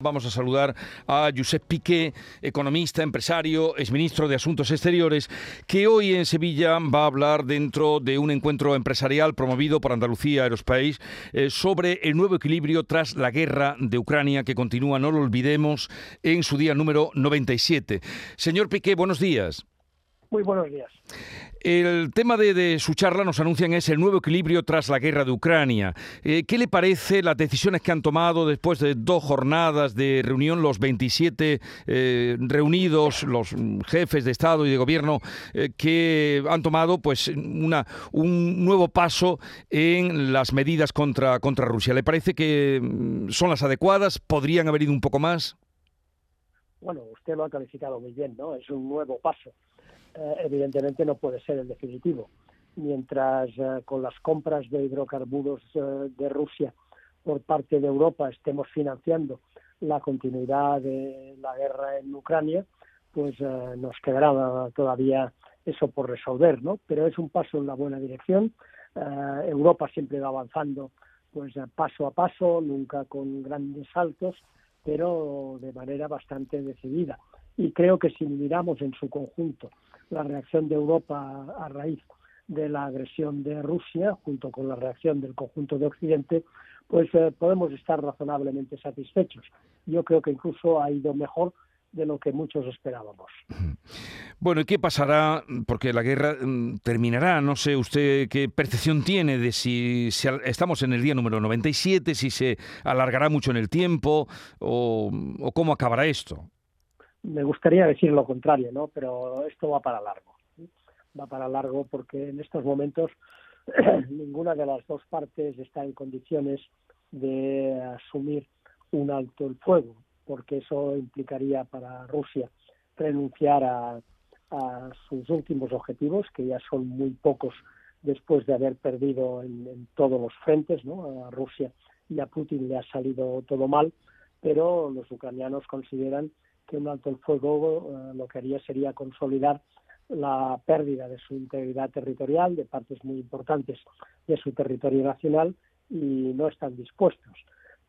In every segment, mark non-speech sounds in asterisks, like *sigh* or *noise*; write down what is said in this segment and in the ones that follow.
Vamos a saludar a Josep Piqué, economista, empresario, exministro de Asuntos Exteriores, que hoy en Sevilla va a hablar dentro de un encuentro empresarial promovido por Andalucía Aerospace eh, sobre el nuevo equilibrio tras la guerra de Ucrania que continúa, no lo olvidemos, en su día número 97. Señor Piqué, buenos días. Muy buenos días. El tema de, su charla, nos anuncian, es el nuevo equilibrio tras la guerra de Ucrania. Eh, ¿Qué le parece las decisiones que han tomado después de dos jornadas de reunión, los 27 eh, reunidos, los jefes de Estado y de Gobierno, eh, que han tomado pues, una, un nuevo paso en las medidas contra, contra Rusia? ¿Le parece que mm, son las adecuadas? ¿Podrían haber ido un poco más? Bueno, usted lo ha calificado muy bien, ¿no? Es un nuevo paso eh, evidentemente no puede ser el definitivo. Mientras eh, con las compras de hidrocarburos eh, de Rusia por parte de Europa estemos financiando la continuidad de la guerra en Ucrania, pues nos quedará todavía eso por resolver, ¿no? Pero es un paso en la buena dirección. Europa siempre va avanzando, pues paso a paso, nunca con grandes saltos, pero de manera bastante decidida. Y creo que si miramos en su conjunto la reacción de Europa a raíz de la agresión de Rusia, junto con la reacción del conjunto de Occidente, pues eh, podemos estar razonablemente satisfechos. Yo creo que incluso ha ido mejor de lo que muchos esperábamos. *laughs* Bueno, ¿y qué pasará? Porque la guerra mm, terminará. No sé usted qué percepción tiene de si, estamos en el día número 97, si se alargará mucho en el tiempo o cómo acabará esto me gustaría decir lo contrario, ¿no? Pero esto va para largo. Va para largo porque en estos momentos *clears throat* ninguna de las dos partes está en condiciones de asumir un alto el fuego, porque eso implicaría para Rusia renunciar a, sus últimos objetivos, que ya son muy pocos después de haber perdido en, en, todos los frentes, ¿no? A Rusia y a Putin le ha salido todo mal, pero los ucranianos consideran que un alto el fuego eh, lo que haría sería consolidar la pérdida de su integridad territorial, de partes muy importantes de su territorio nacional, y no están dispuestos.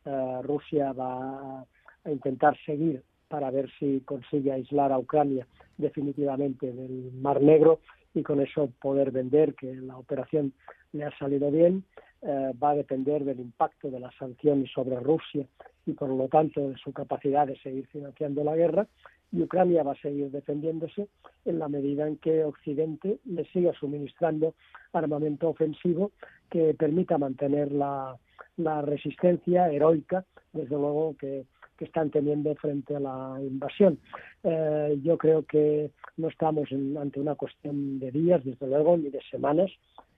Eh, Rusia va a intentar seguir para ver si consigue aislar a Ucrania definitivamente del Mar Negro y con eso poder vender que la operación le ha salido bien. Eh, va a depender del impacto de las sanciones sobre Rusia y por lo tanto de su capacidad de seguir financiando la guerra y Ucrania va a seguir defendiéndose en la medida en que Occidente le siga suministrando armamento ofensivo que permita mantener la, resistencia heroica, desde luego que, están teniendo frente a la invasión. Eh, yo creo que no estamos ante una cuestión de días, desde luego, ni de semanas,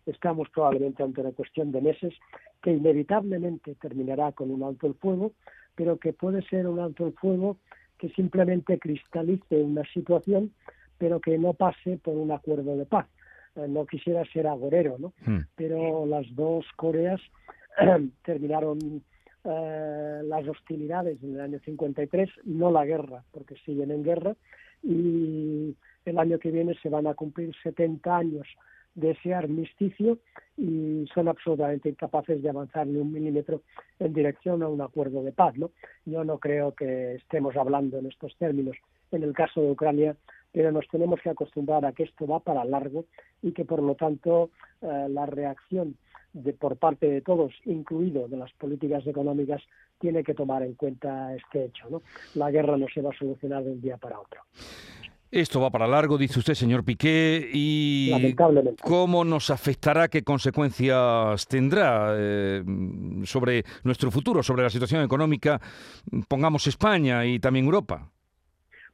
estamos probablemente ante una cuestión de meses que inevitablemente terminará con un alto el fuego, pero que puede ser un alto el fuego que simplemente cristalice una situación, pero que no pase por un acuerdo de paz. Eh, no quisiera ser agorero, ¿no? Hmm. Pero las dos Coreas *clears throat* terminaron eh, las hostilidades en el año 53, no la guerra, porque siguen en guerra, y el año que viene se van a cumplir 70 años de ese armisticio y son absolutamente incapaces de avanzar ni un milímetro en dirección a un acuerdo de paz. ¿no? Yo no creo que estemos hablando en estos términos en el caso de Ucrania, pero nos tenemos que acostumbrar a que esto va para largo y que por lo tanto eh, la reacción de, por parte de todos, incluido de las políticas económicas, tiene que tomar en cuenta este hecho. ¿no? La guerra no se va a solucionar de un día para otro. Esto va para largo, dice usted, señor Piqué, y cómo nos afectará, qué consecuencias tendrá eh, sobre nuestro futuro, sobre la situación económica, pongamos España y también Europa.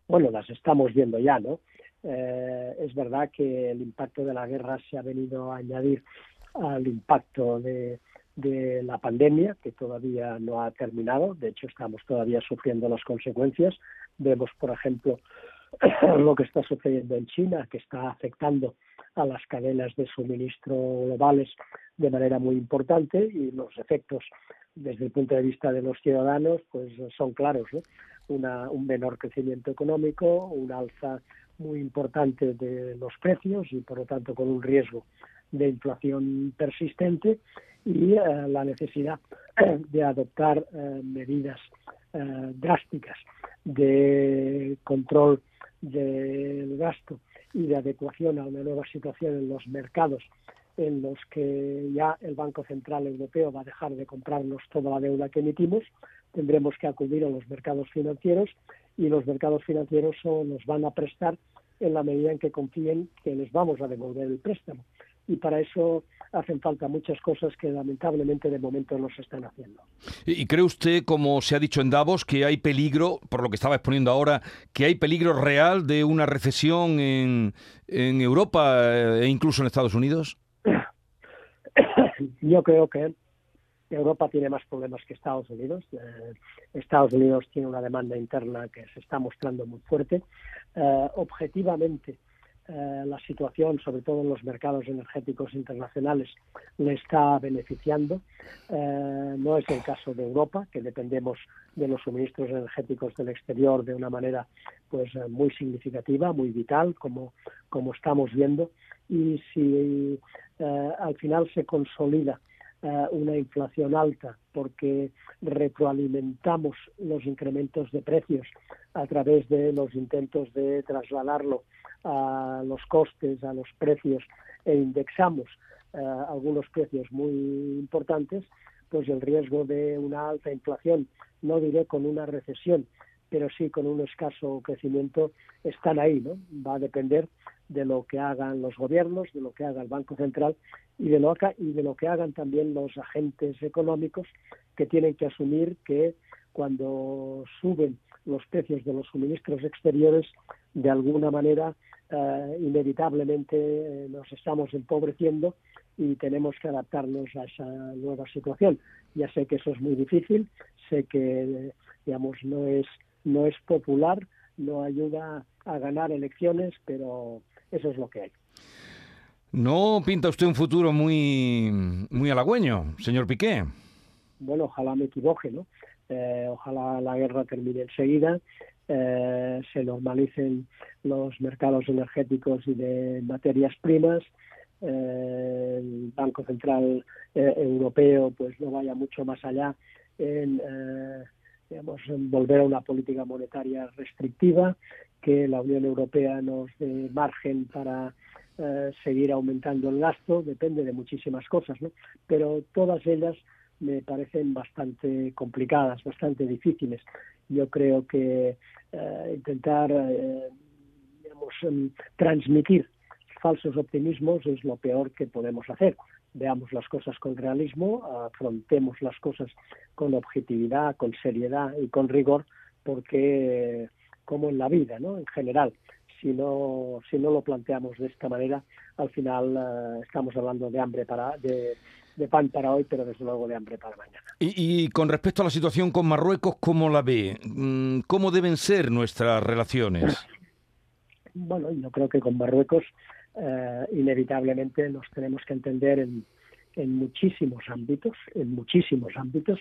Bueno, las estamos viendo ya, ¿no? Eh, es verdad que el impacto de la guerra se ha venido a añadir al impacto de, de la pandemia, que todavía no ha terminado. De hecho, estamos todavía sufriendo las consecuencias. Vemos, por ejemplo, *coughs* lo que está sucediendo en China, que está afectando a las cadenas de suministro globales de manera muy importante y los efectos desde el punto de vista de los ciudadanos pues son claros Una, un menor crecimiento económico un alza muy importante de los precios y por lo tanto con un riesgo de inflación persistente y eh, la necesidad *coughs* de adoptar eh, medidas drásticas de control del gasto y de adecuación a una nueva situación en los mercados en los que ya el Banco Central Europeo va a dejar de comprarnos toda la deuda que emitimos, tendremos que acudir a los mercados financieros y los mercados financieros nos van a prestar en la medida en que confíen que les vamos a devolver el préstamo. Y para eso hacen falta muchas cosas que lamentablemente de momento no se están haciendo. ¿Y cree usted, como se ha dicho en Davos, que hay peligro, por lo que estaba exponiendo ahora, que hay peligro real de una recesión en, en Europa eh, e incluso en Estados Unidos? *coughs* Yo creo que Europa tiene más problemas que Estados Unidos. Eh, Estados Unidos tiene una demanda interna que se está mostrando muy fuerte. Eh, objetivamente, eh, la situación, sobre todo en los mercados energéticos internacionales, le está beneficiando. no es el caso de Europa, que dependemos de los suministros energéticos del exterior de una manera pues muy significativa, muy vital, como, como estamos viendo. Y si al final se consolida eh, una inflación alta porque retroalimentamos los incrementos de precios a través de los intentos de trasladarlo a los costes, a los precios e indexamos eh, algunos precios muy importantes, pues el riesgo de una alta inflación, no diré con una recesión, pero sí con un escaso crecimiento, están ahí, ¿no? Va a depender de lo que hagan los gobiernos, de lo que haga el Banco Central y de lo, y de lo que hagan también los agentes económicos que tienen que asumir que cuando suben los precios de los suministros exteriores, de alguna manera, eh, inevitablemente eh, nos estamos empobreciendo y tenemos que adaptarnos a esa nueva situación. Ya sé que eso es muy difícil, sé que, digamos, no es, no es popular, no ayuda a ganar elecciones, pero eso es lo que hay. ¿No pinta usted un futuro muy, muy halagüeño, señor Piqué? Bueno, ojalá me equivoque, ¿no? Eh, ojalá la guerra termine enseguida, eh, se normalicen los mercados energéticos y de materias primas, eh, el Banco Central Europeo pues no vaya mucho más allá en digamos, volver a una política monetaria restrictiva, que la Unión Europea nos dé margen para eh, seguir aumentando el gasto, depende de muchísimas cosas, ¿no? Pero todas ellas me parecen bastante complicadas, bastante difíciles. Yo creo que eh, intentar, eh, em, transmitir falsos optimismos es lo peor que podemos hacer veamos las cosas con realismo, afrontemos las cosas con objetividad, con seriedad y con rigor, porque como en la vida, ¿no? En general, si no si no lo planteamos de esta manera, al final eh, estamos hablando de hambre para de, pan para hoy, pero desde luego de hambre para mañana. Y, y, con respecto a la situación con Marruecos, ¿cómo la ve? Mm, ¿Cómo deben ser nuestras relaciones? Bueno, yo creo que con Marruecos eh, inevitablemente nos tenemos que entender en, en muchísimos ámbitos, en muchísimos ámbitos,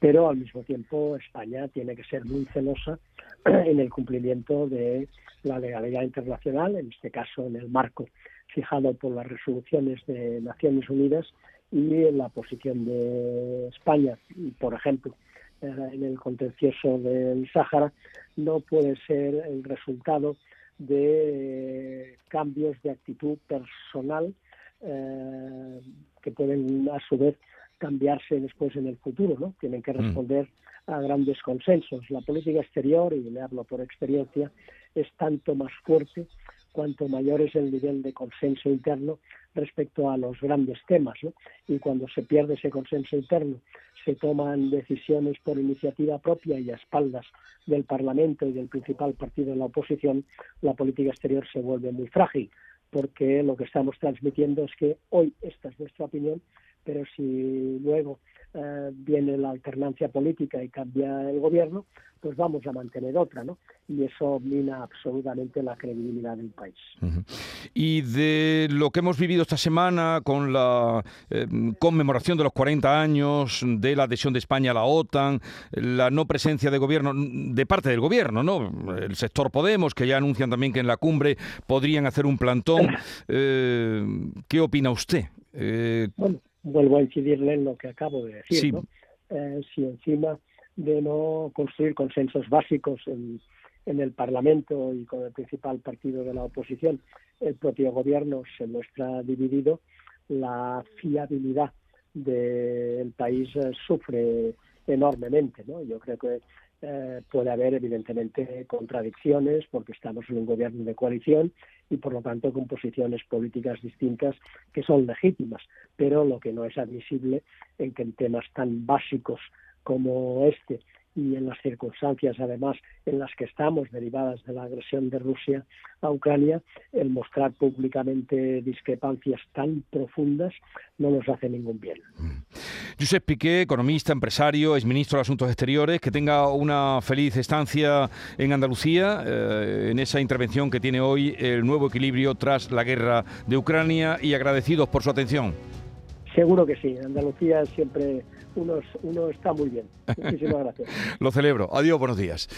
pero al mismo tiempo España tiene que ser muy celosa *clears throat* en el cumplimiento de la legalidad internacional, en este caso en el marco fijado por las resoluciones de Naciones Unidas y en la posición de España, por ejemplo, eh, en el contencioso del Sáhara, no puede ser el resultado de cambios de actitud personal eh, que pueden a su vez cambiarse después en el futuro, ¿no? Tienen que mm. responder a grandes consensos. La política exterior, y le hablo por experiencia, es tanto más fuerte cuanto mayor es el nivel de consenso interno respecto a los grandes temas. ¿no? Y cuando se pierde ese consenso interno, se toman decisiones por iniciativa propia y a espaldas del Parlamento y del principal partido de la oposición, la política exterior se vuelve muy frágil, porque lo que estamos transmitiendo es que hoy esta es nuestra opinión, pero si luego eh, viene la alternancia política y cambia el gobierno, pues vamos a mantener otra, ¿no? Y eso mina absolutamente la credibilidad del país. Y de lo que hemos vivido esta semana con la eh, conmemoración de los 40 años de la adhesión de España a la OTAN, la no presencia de gobierno, de parte del gobierno, ¿no? El sector Podemos, que ya anuncian también que en la cumbre podrían hacer un plantón. *laughs* Eh, ¿Qué opina usted? bueno, vuelvo a incidirle en lo que acabo de decir, ¿no? si encima de no construir consensos básicos en, en el Parlamento y con el principal partido de la oposición, el propio gobierno se muestra dividido, la fiabilidad del país eh, sufre enormemente. ¿no? Yo creo que eh, puede haber evidentemente contradicciones porque estamos en un gobierno de coalición y por lo tanto con posiciones políticas distintas que son legítimas, pero lo que no es admisible en que en temas tan básicos como este y en las circunstancias además en las que estamos derivadas de la agresión de Rusia a Ucrania, el mostrar públicamente discrepancias tan profundas no nos hace ningún bien. Mm. Josep Piqué, economista, empresario, es ministro de Asuntos Exteriores, que tenga una feliz estancia en Andalucía, eh, en esa intervención que tiene hoy el nuevo equilibrio tras la guerra de Ucrania y agradecidos por su atención. Seguro que sí, Andalucía siempre uno, uno está muy bien. *laughs* Muchísimas gracias. Lo celebro. Adiós, buenos días.